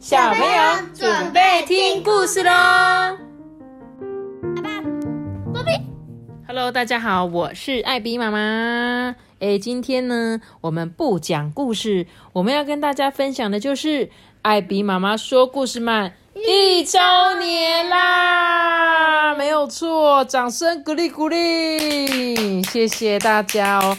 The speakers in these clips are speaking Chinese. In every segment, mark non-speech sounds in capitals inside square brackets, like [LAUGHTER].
小朋友准备听故事喽。Hello，大家好，我是艾比妈妈。诶，今天呢，我们不讲故事，我们要跟大家分享的就是艾比妈妈说故事曼一周年啦，没有错，掌声鼓励鼓励，谢谢大家哦。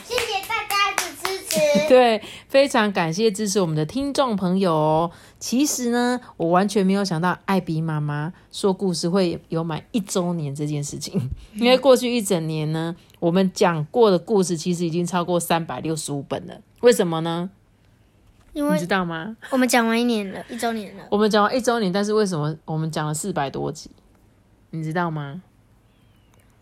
[LAUGHS] 对，非常感谢支持我们的听众朋友哦。其实呢，我完全没有想到艾比妈妈说故事会有满一周年这件事情，因为过去一整年呢，我们讲过的故事其实已经超过三百六十五本了。为什么呢？因为你知道吗？我们讲完一年了，一周年了。我们讲完一周年，但是为什么我们讲了四百多集？你知道吗？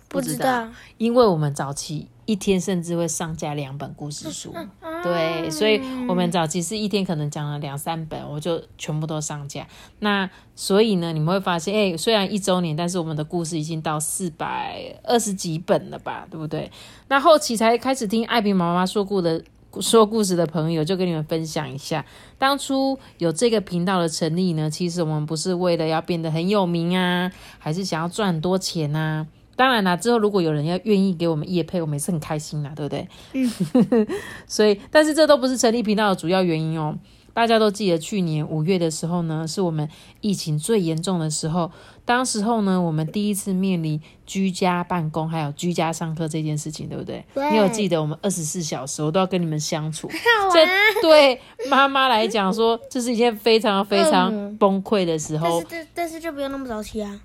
不知道，因为我们早期一天甚至会上架两本故事书，对，所以我们早期是一天可能讲了两三本，我就全部都上架。那所以呢，你们会发现，哎，虽然一周年，但是我们的故事已经到四百二十几本了吧，对不对？那后期才开始听艾比妈妈说故的说故事的朋友，就跟你们分享一下，当初有这个频道的成立呢，其实我们不是为了要变得很有名啊，还是想要赚很多钱啊。当然啦，之后如果有人要愿意给我们夜配，我们也是很开心啦，对不对？嗯，[LAUGHS] 所以，但是这都不是成立频道的主要原因哦。大家都记得去年五月的时候呢，是我们疫情最严重的时候。当时候呢，我们第一次面临居家办公还有居家上课这件事情，对不对？对你有记得我们二十四小时我都要跟你们相处，这对妈妈来讲说，这是一件非常非常嗯崩溃的时候但是。但但是就不用那么早起啊。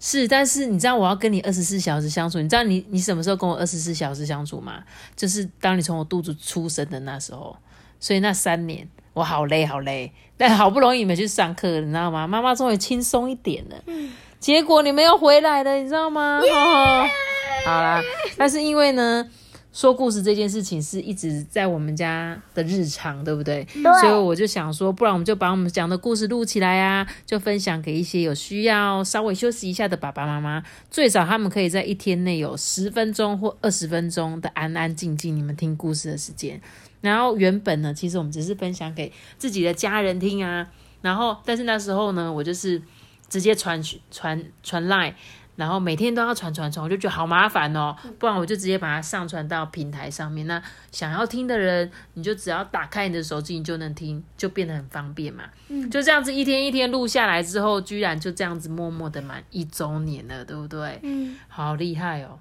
是，但是你知道我要跟你二十四小时相处，你知道你你什么时候跟我二十四小时相处吗？就是当你从我肚子出生的那时候，所以那三年我好累好累，但好不容易你们去上课，你知道吗？妈妈终于轻松一点了。结果你们又回来了，你知道吗？哦好啦，但是因为呢。说故事这件事情是一直在我们家的日常，对不对？所以我就想说，不然我们就把我们讲的故事录起来啊，就分享给一些有需要稍微休息一下的爸爸妈妈，最少他们可以在一天内有十分钟或二十分钟的安安静静你们听故事的时间。然后原本呢，其实我们只是分享给自己的家人听啊，然后但是那时候呢，我就是直接传传传 line。然后每天都要传传传，我就觉得好麻烦哦，不然我就直接把它上传到平台上面。那想要听的人，你就只要打开你的手机，你就能听，就变得很方便嘛。嗯，就这样子一天一天录下来之后，居然就这样子默默的满一周年了，对不对？嗯，好厉害哦！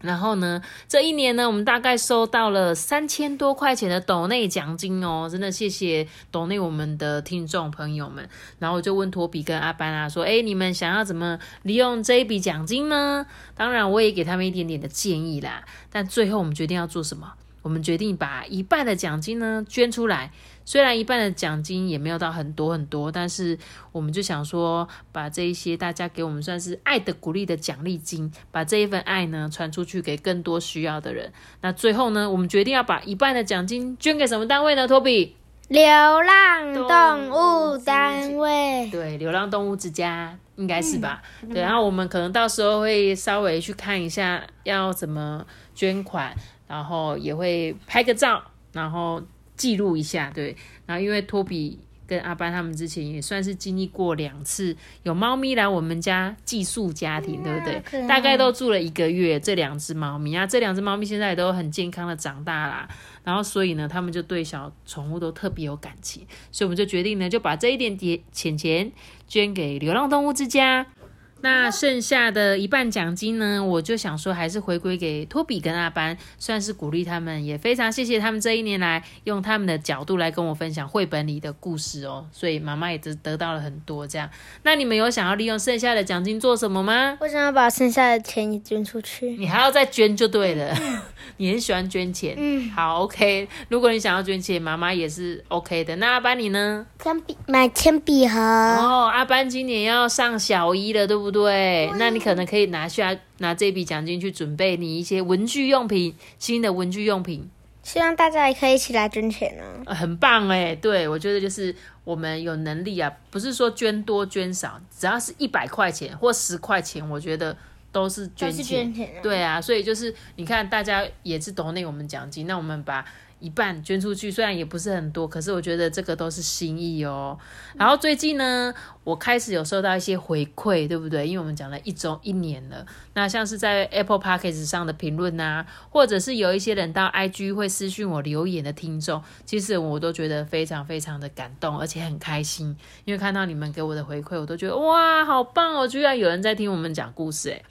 然后呢，这一年呢，我们大概收到了三千多块钱的抖内奖金哦，真的谢谢抖内我们的听众朋友们。然后我就问托比跟阿班啊说：“哎，你们想要怎么利用这一笔奖金呢？”当然，我也给他们一点点的建议啦。但最后我们决定要做什么？我们决定把一半的奖金呢捐出来。虽然一半的奖金也没有到很多很多，但是我们就想说，把这一些大家给我们算是爱的鼓励的奖励金，把这一份爱呢传出去给更多需要的人。那最后呢，我们决定要把一半的奖金捐给什么单位呢？托比，流浪动物单位。对，流浪动物之家应该是吧？对，然后我们可能到时候会稍微去看一下要怎么捐款，然后也会拍个照，然后记录一下。对，然后因为托比跟阿班他们之前也算是经历过两次有猫咪来我们家寄宿家庭，对不对？大概都住了一个月，这两只猫咪啊，这两只猫咪现在也都很健康的长大啦。然后所以呢，他们就对小宠物都特别有感情，所以我们就决定呢，就把这一点点钱钱捐给流浪动物之家。那剩下的一半奖金呢，我就想说还是回归给托比跟阿班，算是鼓励他们，也非常谢谢他们这一年来用他们的角度来跟我分享绘本里的故事哦，所以妈妈也得得到了很多这样。那你们有想要利用剩下的奖金做什么吗？我想要把剩下的钱也捐出去。你还要再捐就对了，你很喜欢捐钱。嗯，好，OK。如果你想要捐钱，妈妈也是 OK 的。那阿班你呢？铅笔买铅笔盒。哦，阿班今年要上小一了，对不对？那你可能可以拿下拿这笔奖金去准备你一些文具用品，新的文具用品。希望大家也可以一起来捐钱哦。呃很棒哎，对我觉得就是我们有能力啊，不是说捐多捐少，只要是一百块钱或十块钱，我觉得都是捐钱。捐钱啊对啊，所以就是你看，大家也是抖内我们奖金，那我们把一半捐出去，虽然也不是很多，可是我觉得这个都是心意哦。然后最近呢，我开始有收到一些回馈，对不对？因为我们讲了一周一年了，那像是在 Apple Podcast 上的评论啊，或者是有一些人到 IG 会私讯我留言的听众，其实我都觉得非常非常的感动，而且很开心，因为看到你们给我的回馈，我都觉得哇，好棒哦！居然有人在听我们讲故事，诶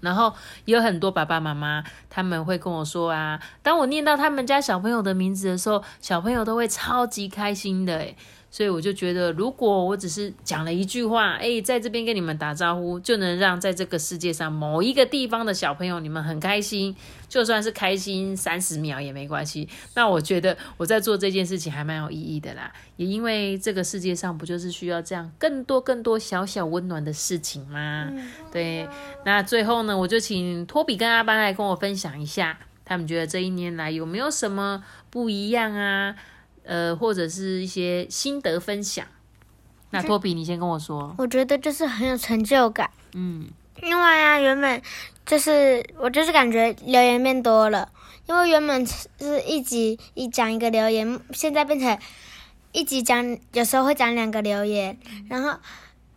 然后有很多爸爸妈妈，他们会跟我说啊，当我念到他们家小朋友的名字的时候，小朋友都会超级开心的诶所以我就觉得，如果我只是讲了一句话，哎，在这边跟你们打招呼，就能让在这个世界上某一个地方的小朋友你们很开心，就算是开心三十秒也没关系。那我觉得我在做这件事情还蛮有意义的啦，也因为这个世界上不就是需要这样更多更多小小温暖的事情吗？对，那最后呢，我就请托比跟阿班来跟我分享一下，他们觉得这一年来有没有什么不一样啊？呃，或者是一些心得分享。那托比，你先跟我说。我觉得就是很有成就感，嗯，因为啊，原本就是我就是感觉留言变多了，因为原本是一集一讲一个留言，现在变成一集讲，有时候会讲两个留言，然后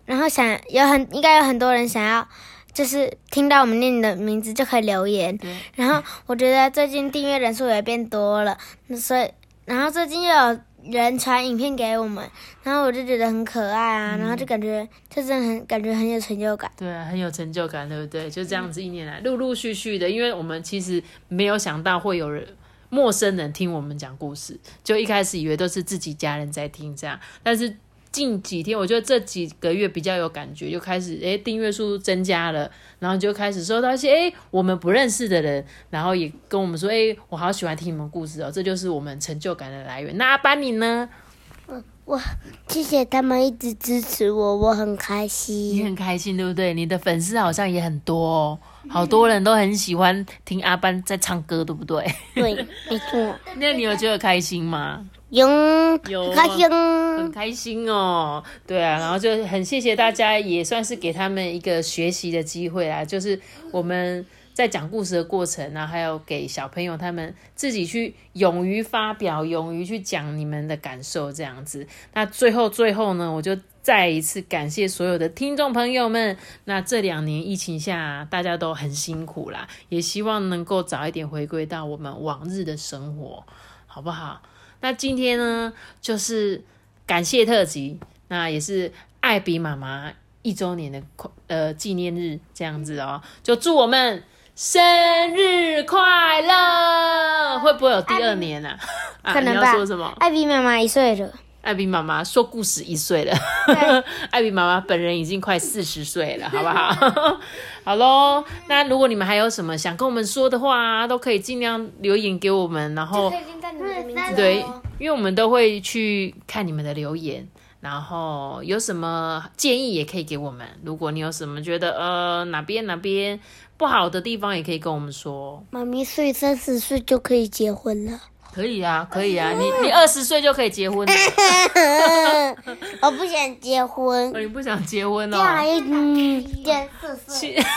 然后想有很应该有很多人想要。就是听到我们念你的名字就可以留言，然后我觉得最近订阅人数也变多了，那所以然后最近又有人传影片给我们，然后我就觉得很可爱啊，然后就感觉就真的很感觉很有成就感。对啊，很有成就感，对不对？就这样子一年来，陆陆续续的，因为我们其实没有想到会有人陌生人听我们讲故事，就一开始以为都是自己家人在听这样，但是近几天，我觉得这几个月比较有感觉，就开始诶订阅数增加了，然后就开始收到一些诶我们不认识的人，然后也跟我们说诶我好喜欢听你们故事哦，这就是我们成就感的来源。那阿班你呢？我谢谢他们一直支持我，我很开心你。很开心对不对？你的粉丝好像也很多哦，好多人都很喜欢听阿班在唱歌，对不对？对，没错，[LAUGHS] 那你有觉得开心吗？有开心。很开心哦，对啊，然后就很谢谢大家，也算是给他们一个学习的机会啦。就是我们在讲故事的过程啊，还有给小朋友他们自己去勇于发表、勇于去讲你们的感受这样子。那最后最后呢，我就再一次感谢所有的听众朋友们。那这两年疫情下，大家都很辛苦啦，也希望能够早一点回归到我们往日的生活，好不好？那今天呢，就是感谢特辑，那也是艾比妈妈一周年的呃纪念日，这样子哦，就祝我们生日快乐！会不会有第二年啊？啊，你要可能吧说什么？艾比妈妈一岁了，艾比妈妈说故事一岁了，[LAUGHS] 艾比妈妈本人已经快四十岁了，好不好？[LAUGHS] 好喽，那如果你们还有什么想跟我们说的话，都可以尽量留言给我们，然后。对，因为我们都会去看你们的留言，然后有什么建议也可以给我们。如果你有什么觉得呃哪边哪边不好的地方，也可以跟我们说。妈咪岁三十岁就可以结婚了。可以啊，可以啊，你你二十岁就可以结婚了，[LAUGHS] 我不想结婚哦，你不想结婚这样还哦？嗯，见四岁。[LAUGHS]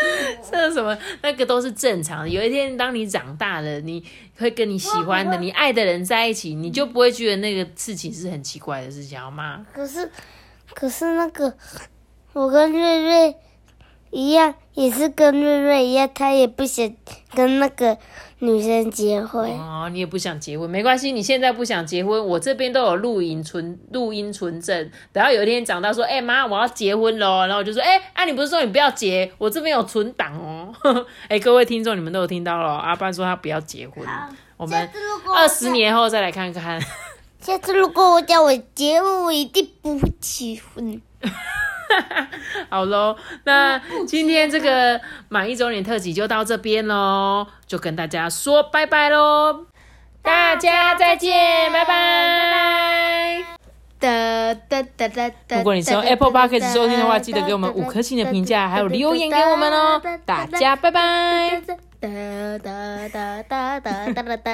[LAUGHS] 这什么？那个都是正常的。有一天，当你长大了，你会跟你喜欢的、[LAUGHS] 你爱的人在一起，你就不会觉得那个事情是很奇怪的事情，好吗？可是，可是那个，我跟瑞瑞一样，也是跟瑞瑞一样，他也不想跟那个女生结婚。哦，你也不想结婚，没关系，你现在不想结婚，我这边都有录音存录音存证。等到有一天长大说，哎、妈，我要结婚喽，然后我就说，哎、啊，你不是说你不要结？我这边有存档哦。[LAUGHS] 哎、各位听众，你们都有听到了哦，阿班说他不要结婚，我们二十年后再来看看。下次如果我叫我结婚，我一定不会结婚。[LAUGHS] [LAUGHS] 好喽，那今天这个满一周年特辑就到这边喽，就跟大家说拜拜喽，大家再见，拜拜。哒哒哒哒哒。如果你是用 Apple Podcast 收听的话，记得给我们五颗星的评价，还有留言给我们哦。大家拜拜。哒哒哒哒哒哒哒。